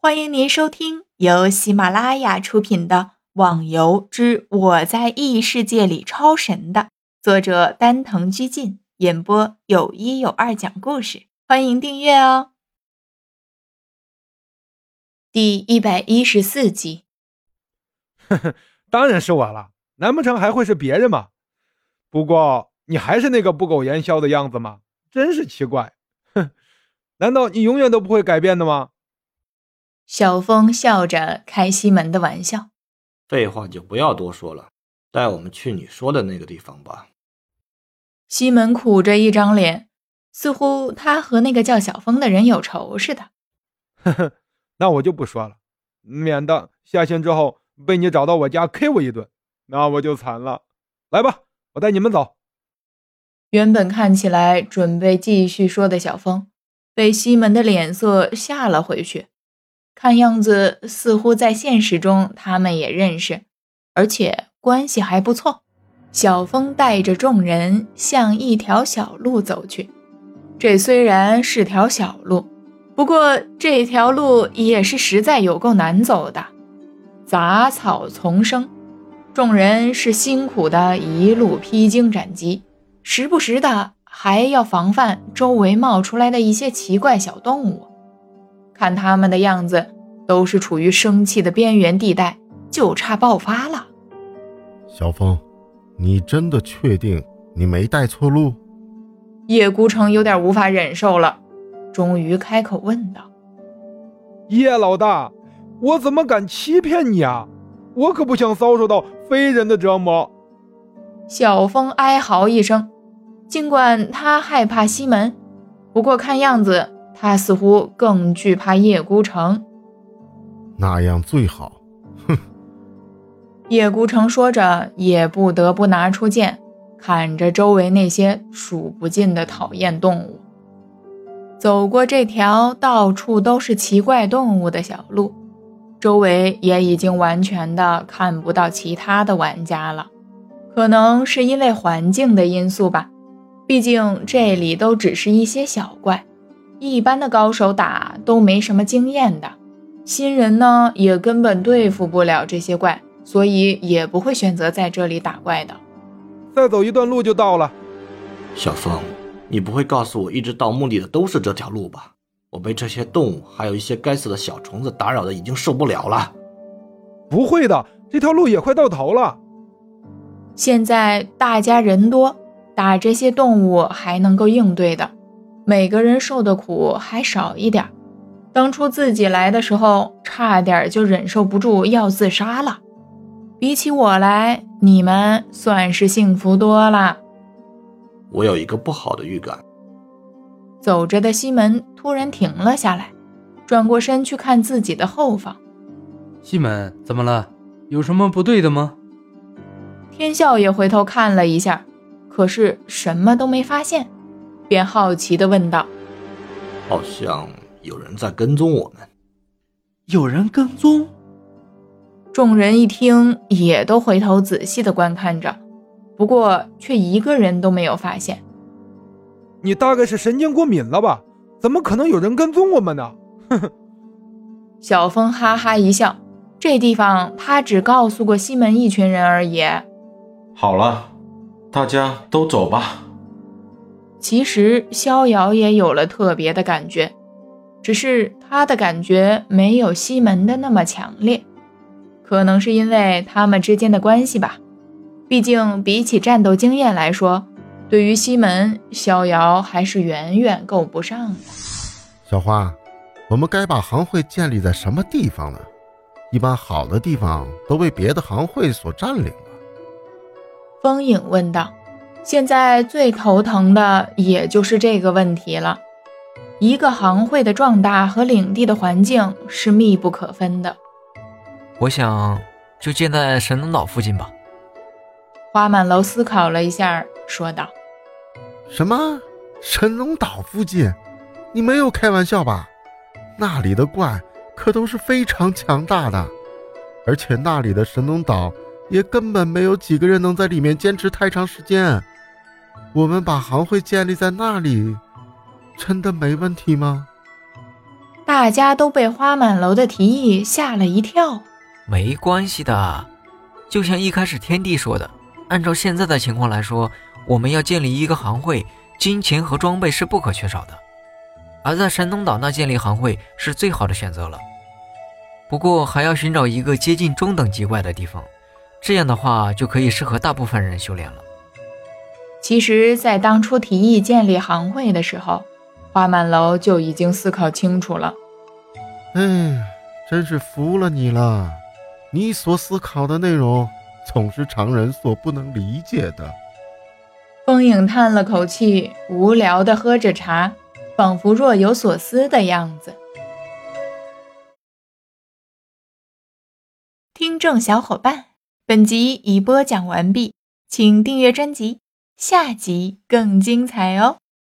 欢迎您收听由喜马拉雅出品的《网游之我在异世界里超神》的作者丹藤居进演播，有一有二讲故事，欢迎订阅哦。第一百一十四集，呵呵，当然是我了，难不成还会是别人吗？不过你还是那个不苟言笑的样子吗？真是奇怪，哼，难道你永远都不会改变的吗？小峰笑着开西门的玩笑。废话就不要多说了，带我们去你说的那个地方吧。西门苦着一张脸，似乎他和那个叫小峰的人有仇似的。呵呵，那我就不说了，免得下线之后被你找到我家 K 我一顿，那我就惨了。来吧，我带你们走。原本看起来准备继续说的小峰，被西门的脸色吓了回去。看样子，似乎在现实中他们也认识，而且关系还不错。小峰带着众人向一条小路走去。这虽然是条小路，不过这条路也是实在有够难走的，杂草丛生。众人是辛苦的一路披荆斩棘，时不时的还要防范周围冒出来的一些奇怪小动物。看他们的样子，都是处于生气的边缘地带，就差爆发了。小峰，你真的确定你没带错路？叶孤城有点无法忍受了，终于开口问道：“叶老大，我怎么敢欺骗你啊？我可不想遭受到非人的折磨。”小峰哀嚎一声，尽管他害怕西门，不过看样子。他似乎更惧怕叶孤城，那样最好。哼！叶孤城说着，也不得不拿出剑，砍着周围那些数不尽的讨厌动物。走过这条到处都是奇怪动物的小路，周围也已经完全的看不到其他的玩家了。可能是因为环境的因素吧，毕竟这里都只是一些小怪。一般的高手打都没什么经验的，新人呢也根本对付不了这些怪，所以也不会选择在这里打怪的。再走一段路就到了。小峰，你不会告诉我一直到目的的都是这条路吧？我被这些动物还有一些该死的小虫子打扰的已经受不了了。不会的，这条路也快到头了。现在大家人多，打这些动物还能够应对的。每个人受的苦还少一点，当初自己来的时候，差点就忍受不住要自杀了。比起我来，你们算是幸福多了。我有一个不好的预感。走着的西门突然停了下来，转过身去看自己的后方。西门，怎么了？有什么不对的吗？天笑也回头看了一下，可是什么都没发现。便好奇地问道：“好像有人在跟踪我们。”有人跟踪？众人一听，也都回头仔细地观看着，不过却一个人都没有发现。你大概是神经过敏了吧？怎么可能有人跟踪我们呢？哼哼。小峰哈哈一笑，这地方他只告诉过西门一群人而已。好了，大家都走吧。其实逍遥也有了特别的感觉，只是他的感觉没有西门的那么强烈，可能是因为他们之间的关系吧。毕竟比起战斗经验来说，对于西门，逍遥还是远远够不上的。小花，我们该把行会建立在什么地方呢？一般好的地方都被别的行会所占领了。风影问道。现在最头疼的也就是这个问题了。一个行会的壮大和领地的环境是密不可分的。我想就建在神农岛附近吧。花满楼思考了一下，说道：“什么？神农岛附近？你没有开玩笑吧？那里的怪可都是非常强大的，而且那里的神农岛也根本没有几个人能在里面坚持太长时间。”我们把行会建立在那里，真的没问题吗？大家都被花满楼的提议吓了一跳。没关系的，就像一开始天帝说的，按照现在的情况来说，我们要建立一个行会，金钱和装备是不可缺少的。而在神农岛那建立行会是最好的选择了。不过还要寻找一个接近中等级怪的地方，这样的话就可以适合大部分人修炼了。其实，在当初提议建立行会的时候，花满楼就已经思考清楚了。哎，真是服了你了！你所思考的内容总是常人所不能理解的。风影叹了口气，无聊地喝着茶，仿佛若有所思的样子。听众小伙伴，本集已播讲完毕，请订阅专辑，下集更精彩哦！